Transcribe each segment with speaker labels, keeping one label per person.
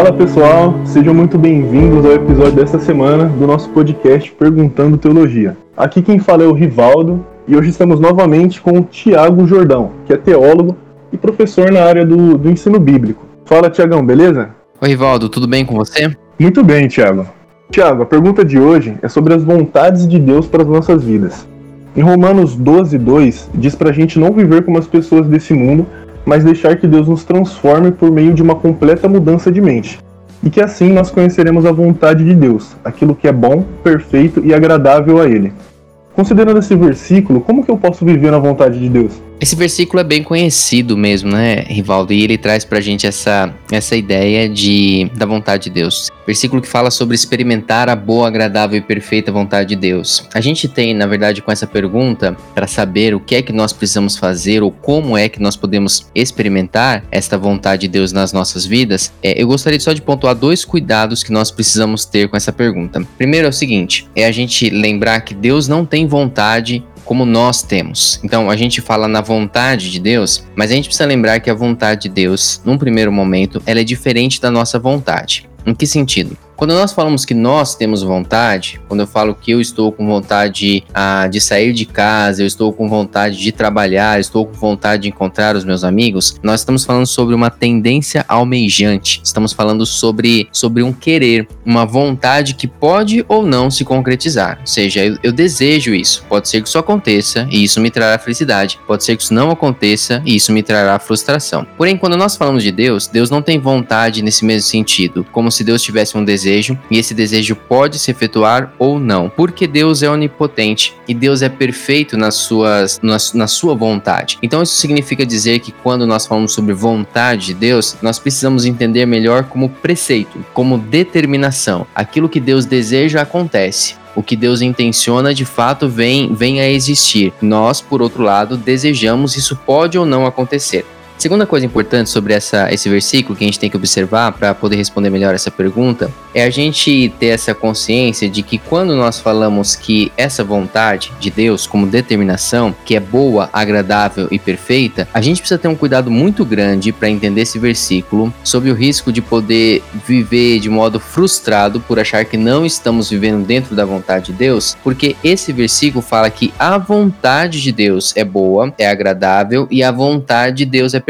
Speaker 1: Fala pessoal, sejam muito bem-vindos ao episódio desta semana do nosso podcast Perguntando Teologia. Aqui quem fala é o Rivaldo e hoje estamos novamente com o Tiago Jordão, que é teólogo e professor na área do, do ensino bíblico. Fala Tiagão, beleza?
Speaker 2: Oi Rivaldo, tudo bem com você?
Speaker 1: Muito bem, Tiago. Tiago, a pergunta de hoje é sobre as vontades de Deus para as nossas vidas. Em Romanos 12, 2, diz para a gente não viver como as pessoas desse mundo, mas deixar que Deus nos transforme por meio de uma completa mudança de mente. E que assim nós conheceremos a vontade de Deus, aquilo que é bom, perfeito e agradável a Ele. Considerando esse versículo, como que eu posso viver na vontade de Deus?
Speaker 2: Esse versículo é bem conhecido mesmo, né, Rivaldo? E ele traz pra gente essa, essa ideia de, da vontade de Deus. Versículo que fala sobre experimentar a boa, agradável e perfeita vontade de Deus. A gente tem, na verdade, com essa pergunta, para saber o que é que nós precisamos fazer ou como é que nós podemos experimentar esta vontade de Deus nas nossas vidas, é, eu gostaria só de pontuar dois cuidados que nós precisamos ter com essa pergunta. Primeiro é o seguinte: é a gente lembrar que Deus não tem vontade como nós temos. Então, a gente fala na vontade de Deus, mas a gente precisa lembrar que a vontade de Deus, num primeiro momento, ela é diferente da nossa vontade. Em que sentido? Quando nós falamos que nós temos vontade, quando eu falo que eu estou com vontade ah, de sair de casa, eu estou com vontade de trabalhar, estou com vontade de encontrar os meus amigos, nós estamos falando sobre uma tendência almejante. Estamos falando sobre, sobre um querer, uma vontade que pode ou não se concretizar. Ou seja, eu, eu desejo isso. Pode ser que isso aconteça e isso me trará felicidade. Pode ser que isso não aconteça e isso me trará frustração. Porém, quando nós falamos de Deus, Deus não tem vontade nesse mesmo sentido, como se Deus tivesse um desejo desejo, e esse desejo pode se efetuar ou não, porque Deus é onipotente e Deus é perfeito nas suas, na, na sua vontade. Então, isso significa dizer que quando nós falamos sobre vontade de Deus, nós precisamos entender melhor como preceito, como determinação. Aquilo que Deus deseja acontece. O que Deus intenciona de fato vem, vem a existir. Nós, por outro lado, desejamos isso pode ou não acontecer. Segunda coisa importante sobre essa, esse versículo que a gente tem que observar para poder responder melhor essa pergunta é a gente ter essa consciência de que quando nós falamos que essa vontade de Deus como determinação, que é boa, agradável e perfeita, a gente precisa ter um cuidado muito grande para entender esse versículo sob o risco de poder viver de modo frustrado por achar que não estamos vivendo dentro da vontade de Deus, porque esse versículo fala que a vontade de Deus é boa, é agradável e a vontade de Deus é perfeita.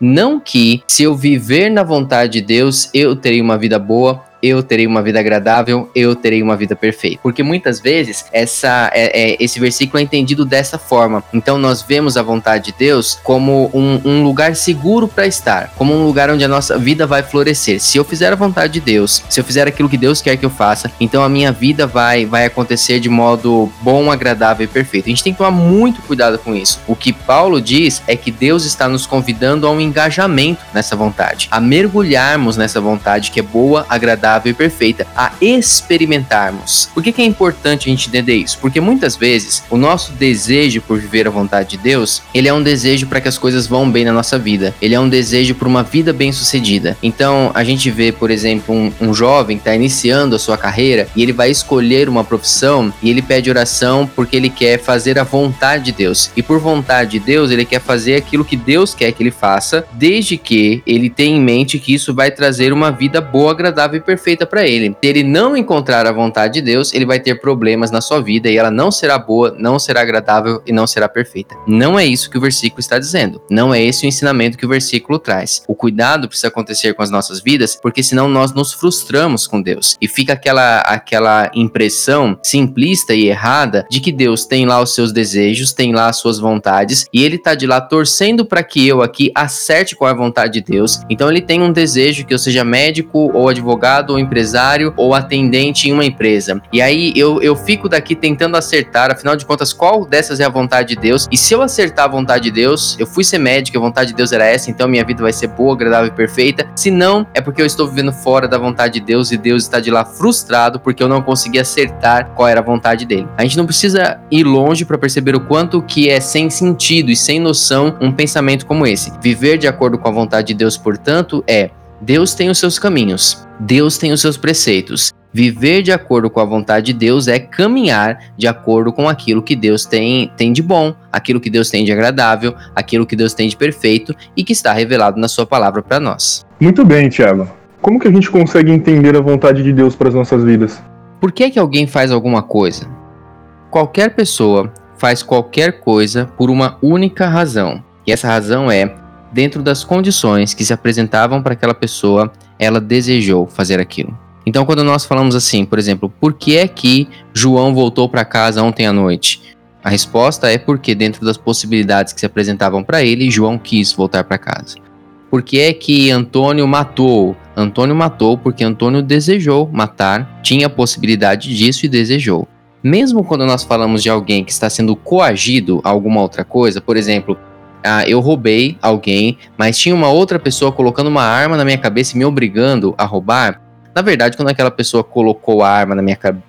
Speaker 2: Não que, se eu viver na vontade de Deus, eu terei uma vida boa, eu terei uma vida agradável, eu terei uma vida perfeita. Porque muitas vezes essa, é, é, esse versículo é entendido dessa forma. Então nós vemos a vontade de Deus como um, um lugar seguro para estar, como um lugar onde a nossa vida vai florescer. Se eu fizer a vontade de Deus, se eu fizer aquilo que Deus quer que eu faça, então a minha vida vai, vai acontecer de modo bom, agradável e perfeito. A gente tem que tomar muito cuidado com isso. O que Paulo diz é que Deus está nos convidando a um engajamento nessa vontade, a mergulharmos nessa vontade que é boa, agradável agradável e perfeita, a experimentarmos. Por que, que é importante a gente entender isso? Porque muitas vezes o nosso desejo por viver a vontade de Deus, ele é um desejo para que as coisas vão bem na nossa vida. Ele é um desejo por uma vida bem sucedida. Então a gente vê, por exemplo, um, um jovem que está iniciando a sua carreira e ele vai escolher uma profissão e ele pede oração porque ele quer fazer a vontade de Deus. E por vontade de Deus, ele quer fazer aquilo que Deus quer que ele faça, desde que ele tenha em mente que isso vai trazer uma vida boa, agradável e perfeita perfeita para ele. Se ele não encontrar a vontade de Deus, ele vai ter problemas na sua vida e ela não será boa, não será agradável e não será perfeita. Não é isso que o versículo está dizendo. Não é esse o ensinamento que o versículo traz. O cuidado precisa acontecer com as nossas vidas, porque senão nós nos frustramos com Deus e fica aquela aquela impressão simplista e errada de que Deus tem lá os seus desejos, tem lá as suas vontades e ele tá de lá torcendo para que eu aqui acerte com a vontade de Deus. Então ele tem um desejo que eu seja médico ou advogado ou empresário ou atendente em uma empresa. E aí eu, eu fico daqui tentando acertar, afinal de contas, qual dessas é a vontade de Deus? E se eu acertar a vontade de Deus, eu fui ser médico, a vontade de Deus era essa, então minha vida vai ser boa, agradável e perfeita. Se não, é porque eu estou vivendo fora da vontade de Deus e Deus está de lá frustrado porque eu não consegui acertar qual era a vontade dele. A gente não precisa ir longe para perceber o quanto que é sem sentido e sem noção um pensamento como esse. Viver de acordo com a vontade de Deus, portanto, é Deus tem os seus caminhos, Deus tem os seus preceitos. Viver de acordo com a vontade de Deus é caminhar de acordo com aquilo que Deus tem, tem de bom, aquilo que Deus tem de agradável, aquilo que Deus tem de perfeito e que está revelado na sua palavra para nós.
Speaker 1: Muito bem, Tiago. Como que a gente consegue entender a vontade de Deus para as nossas vidas?
Speaker 2: Por que, que alguém faz alguma coisa? Qualquer pessoa faz qualquer coisa por uma única razão. E essa razão é, dentro das condições que se apresentavam para aquela pessoa, ela desejou fazer aquilo. Então, quando nós falamos assim, por exemplo, por que é que João voltou para casa ontem à noite? A resposta é porque, dentro das possibilidades que se apresentavam para ele, João quis voltar para casa. Por que é que Antônio matou? Antônio matou porque Antônio desejou matar, tinha possibilidade disso e desejou. Mesmo quando nós falamos de alguém que está sendo coagido a alguma outra coisa, por exemplo, ah, eu roubei alguém, mas tinha uma outra pessoa colocando uma arma na minha cabeça e me obrigando a roubar, na verdade, quando aquela pessoa colocou a arma na minha cabeça,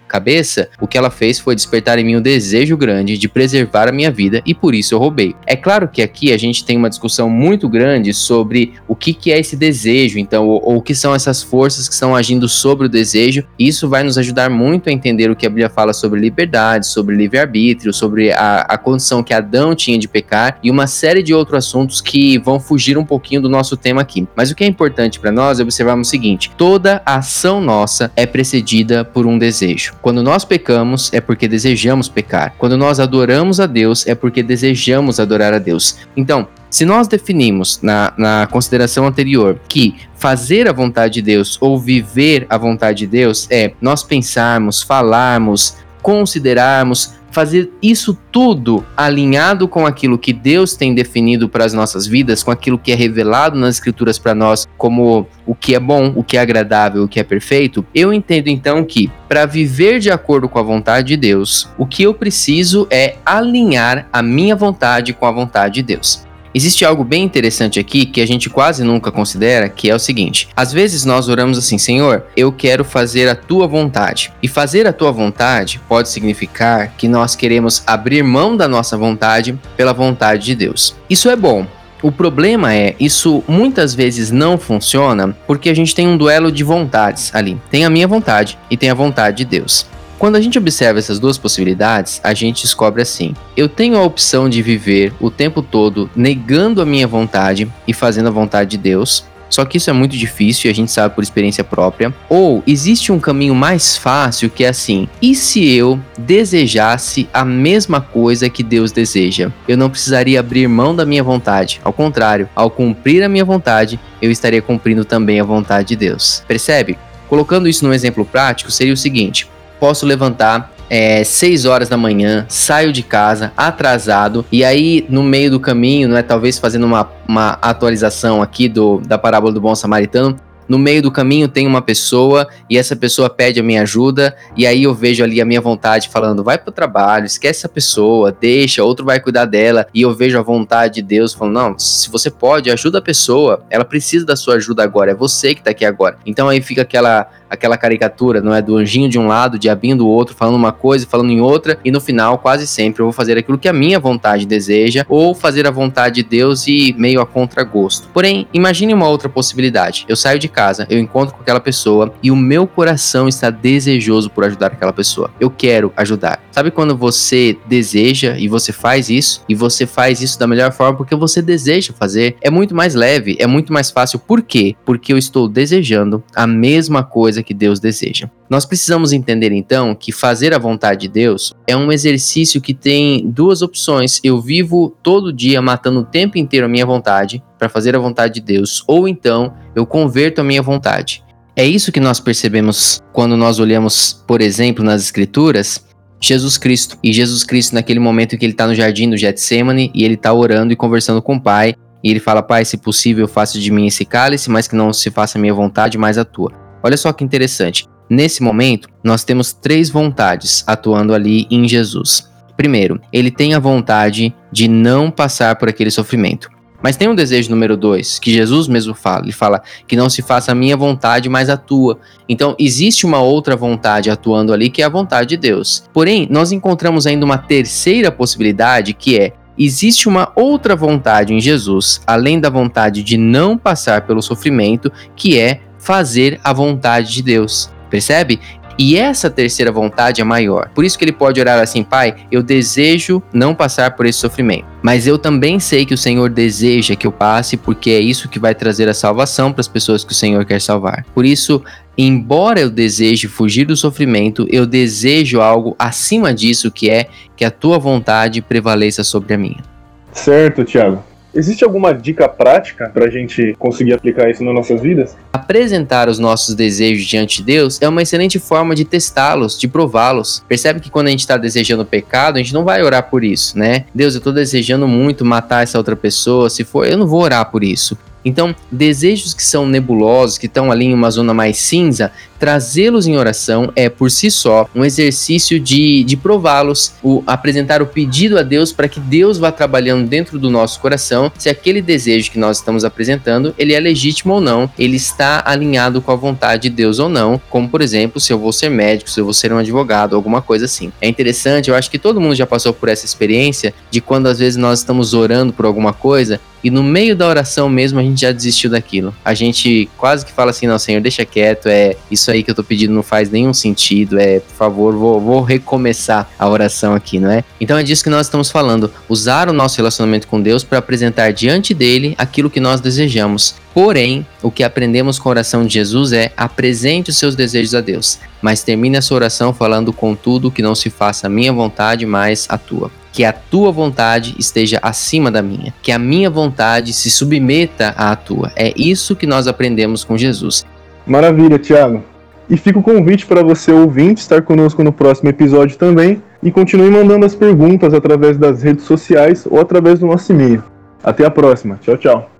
Speaker 2: o que ela fez foi despertar em mim um desejo grande de preservar a minha vida e por isso eu roubei. É claro que aqui a gente tem uma discussão muito grande sobre o que, que é esse desejo, então, ou, ou o que são essas forças que estão agindo sobre o desejo. Isso vai nos ajudar muito a entender o que a Bíblia fala sobre liberdade, sobre livre-arbítrio, sobre a, a condição que Adão tinha de pecar e uma série de outros assuntos que vão fugir um pouquinho do nosso tema aqui. Mas o que é importante para nós é observarmos o seguinte: toda ação nossa é precedida por um desejo. Quando nós pecamos, é porque desejamos pecar. Quando nós adoramos a Deus, é porque desejamos adorar a Deus. Então, se nós definimos na, na consideração anterior que fazer a vontade de Deus ou viver a vontade de Deus é nós pensarmos, falarmos, considerarmos, fazer isso tudo alinhado com aquilo que Deus tem definido para as nossas vidas, com aquilo que é revelado nas escrituras para nós como o que é bom, o que é agradável, o que é perfeito, eu entendo então que para viver de acordo com a vontade de Deus, o que eu preciso é alinhar a minha vontade com a vontade de Deus. Existe algo bem interessante aqui que a gente quase nunca considera, que é o seguinte: às vezes nós oramos assim, Senhor, eu quero fazer a tua vontade. E fazer a tua vontade pode significar que nós queremos abrir mão da nossa vontade pela vontade de Deus. Isso é bom, o problema é, isso muitas vezes não funciona porque a gente tem um duelo de vontades ali. Tem a minha vontade e tem a vontade de Deus. Quando a gente observa essas duas possibilidades, a gente descobre assim: eu tenho a opção de viver o tempo todo negando a minha vontade e fazendo a vontade de Deus. Só que isso é muito difícil e a gente sabe por experiência própria. Ou existe um caminho mais fácil que é assim: e se eu desejasse a mesma coisa que Deus deseja? Eu não precisaria abrir mão da minha vontade. Ao contrário, ao cumprir a minha vontade, eu estaria cumprindo também a vontade de Deus. Percebe? Colocando isso num exemplo prático, seria o seguinte: posso levantar é, 6 horas da manhã, saio de casa atrasado, e aí no meio do caminho, né, talvez fazendo uma, uma atualização aqui do, da parábola do bom samaritano, no meio do caminho tem uma pessoa e essa pessoa pede a minha ajuda e aí eu vejo ali a minha vontade falando vai pro trabalho, esquece essa pessoa, deixa, outro vai cuidar dela e eu vejo a vontade de Deus falando não, se você pode, ajuda a pessoa, ela precisa da sua ajuda agora, é você que tá aqui agora. Então aí fica aquela aquela caricatura, não é? Do anjinho de um lado, diabinho do outro, falando uma coisa falando em outra, e no final, quase sempre, eu vou fazer aquilo que a minha vontade deseja, ou fazer a vontade de Deus e meio a contragosto. Porém, imagine uma outra possibilidade. Eu saio de casa, eu encontro com aquela pessoa e o meu coração está desejoso por ajudar aquela pessoa. Eu quero ajudar. Sabe quando você deseja e você faz isso, e você faz isso da melhor forma porque você deseja fazer? É muito mais leve, é muito mais fácil. Por quê? Porque eu estou desejando a mesma coisa que Deus deseja. Nós precisamos entender então que fazer a vontade de Deus é um exercício que tem duas opções. Eu vivo todo dia matando o tempo inteiro a minha vontade para fazer a vontade de Deus, ou então eu converto a minha vontade. É isso que nós percebemos quando nós olhamos, por exemplo, nas Escrituras, Jesus Cristo. E Jesus Cristo, naquele momento que ele está no jardim do Getsemane e ele está orando e conversando com o Pai, e ele fala: Pai, se possível, faça de mim esse cálice, mas que não se faça a minha vontade, mas a tua. Olha só que interessante. Nesse momento, nós temos três vontades atuando ali em Jesus. Primeiro, ele tem a vontade de não passar por aquele sofrimento. Mas tem um desejo número dois, que Jesus mesmo fala. Ele fala que não se faça a minha vontade, mas a tua. Então, existe uma outra vontade atuando ali, que é a vontade de Deus. Porém, nós encontramos ainda uma terceira possibilidade, que é existe uma outra vontade em Jesus, além da vontade de não passar pelo sofrimento, que é fazer a vontade de Deus. Percebe? E essa terceira vontade é maior. Por isso que ele pode orar assim: Pai, eu desejo não passar por esse sofrimento. Mas eu também sei que o Senhor deseja que eu passe, porque é isso que vai trazer a salvação para as pessoas que o Senhor quer salvar. Por isso, embora eu deseje fugir do sofrimento, eu desejo algo acima disso, que é que a tua vontade prevaleça sobre a minha.
Speaker 1: Certo, Tiago. Existe alguma dica prática para a gente conseguir aplicar isso nas nossas vidas?
Speaker 2: Apresentar os nossos desejos diante de Deus é uma excelente forma de testá-los, de prová-los. Percebe que quando a gente está desejando pecado, a gente não vai orar por isso, né? Deus, eu estou desejando muito matar essa outra pessoa. Se for, eu não vou orar por isso. Então, desejos que são nebulosos, que estão ali em uma zona mais cinza, trazê-los em oração é por si só um exercício de, de prová-los, o apresentar o pedido a Deus para que Deus vá trabalhando dentro do nosso coração se aquele desejo que nós estamos apresentando ele é legítimo ou não, ele está alinhado com a vontade de Deus ou não, como por exemplo se eu vou ser médico, se eu vou ser um advogado, alguma coisa assim. É interessante, eu acho que todo mundo já passou por essa experiência de quando às vezes nós estamos orando por alguma coisa e no meio da oração mesmo a gente já desistiu daquilo. A gente quase que fala assim, não, Senhor, deixa quieto, é isso aí que eu tô pedindo não faz nenhum sentido, é, por favor, vou, vou recomeçar a oração aqui, não é? Então é disso que nós estamos falando, usar o nosso relacionamento com Deus para apresentar diante dele aquilo que nós desejamos. Porém, o que aprendemos com a oração de Jesus é apresente os seus desejos a Deus, mas termine a sua oração falando contudo que não se faça a minha vontade, mas a tua que a tua vontade esteja acima da minha, que a minha vontade se submeta à tua. É isso que nós aprendemos com Jesus.
Speaker 1: Maravilha, Tiago. E fica o convite para você ouvinte estar conosco no próximo episódio também e continue mandando as perguntas através das redes sociais ou através do nosso e-mail. Até a próxima. Tchau, tchau.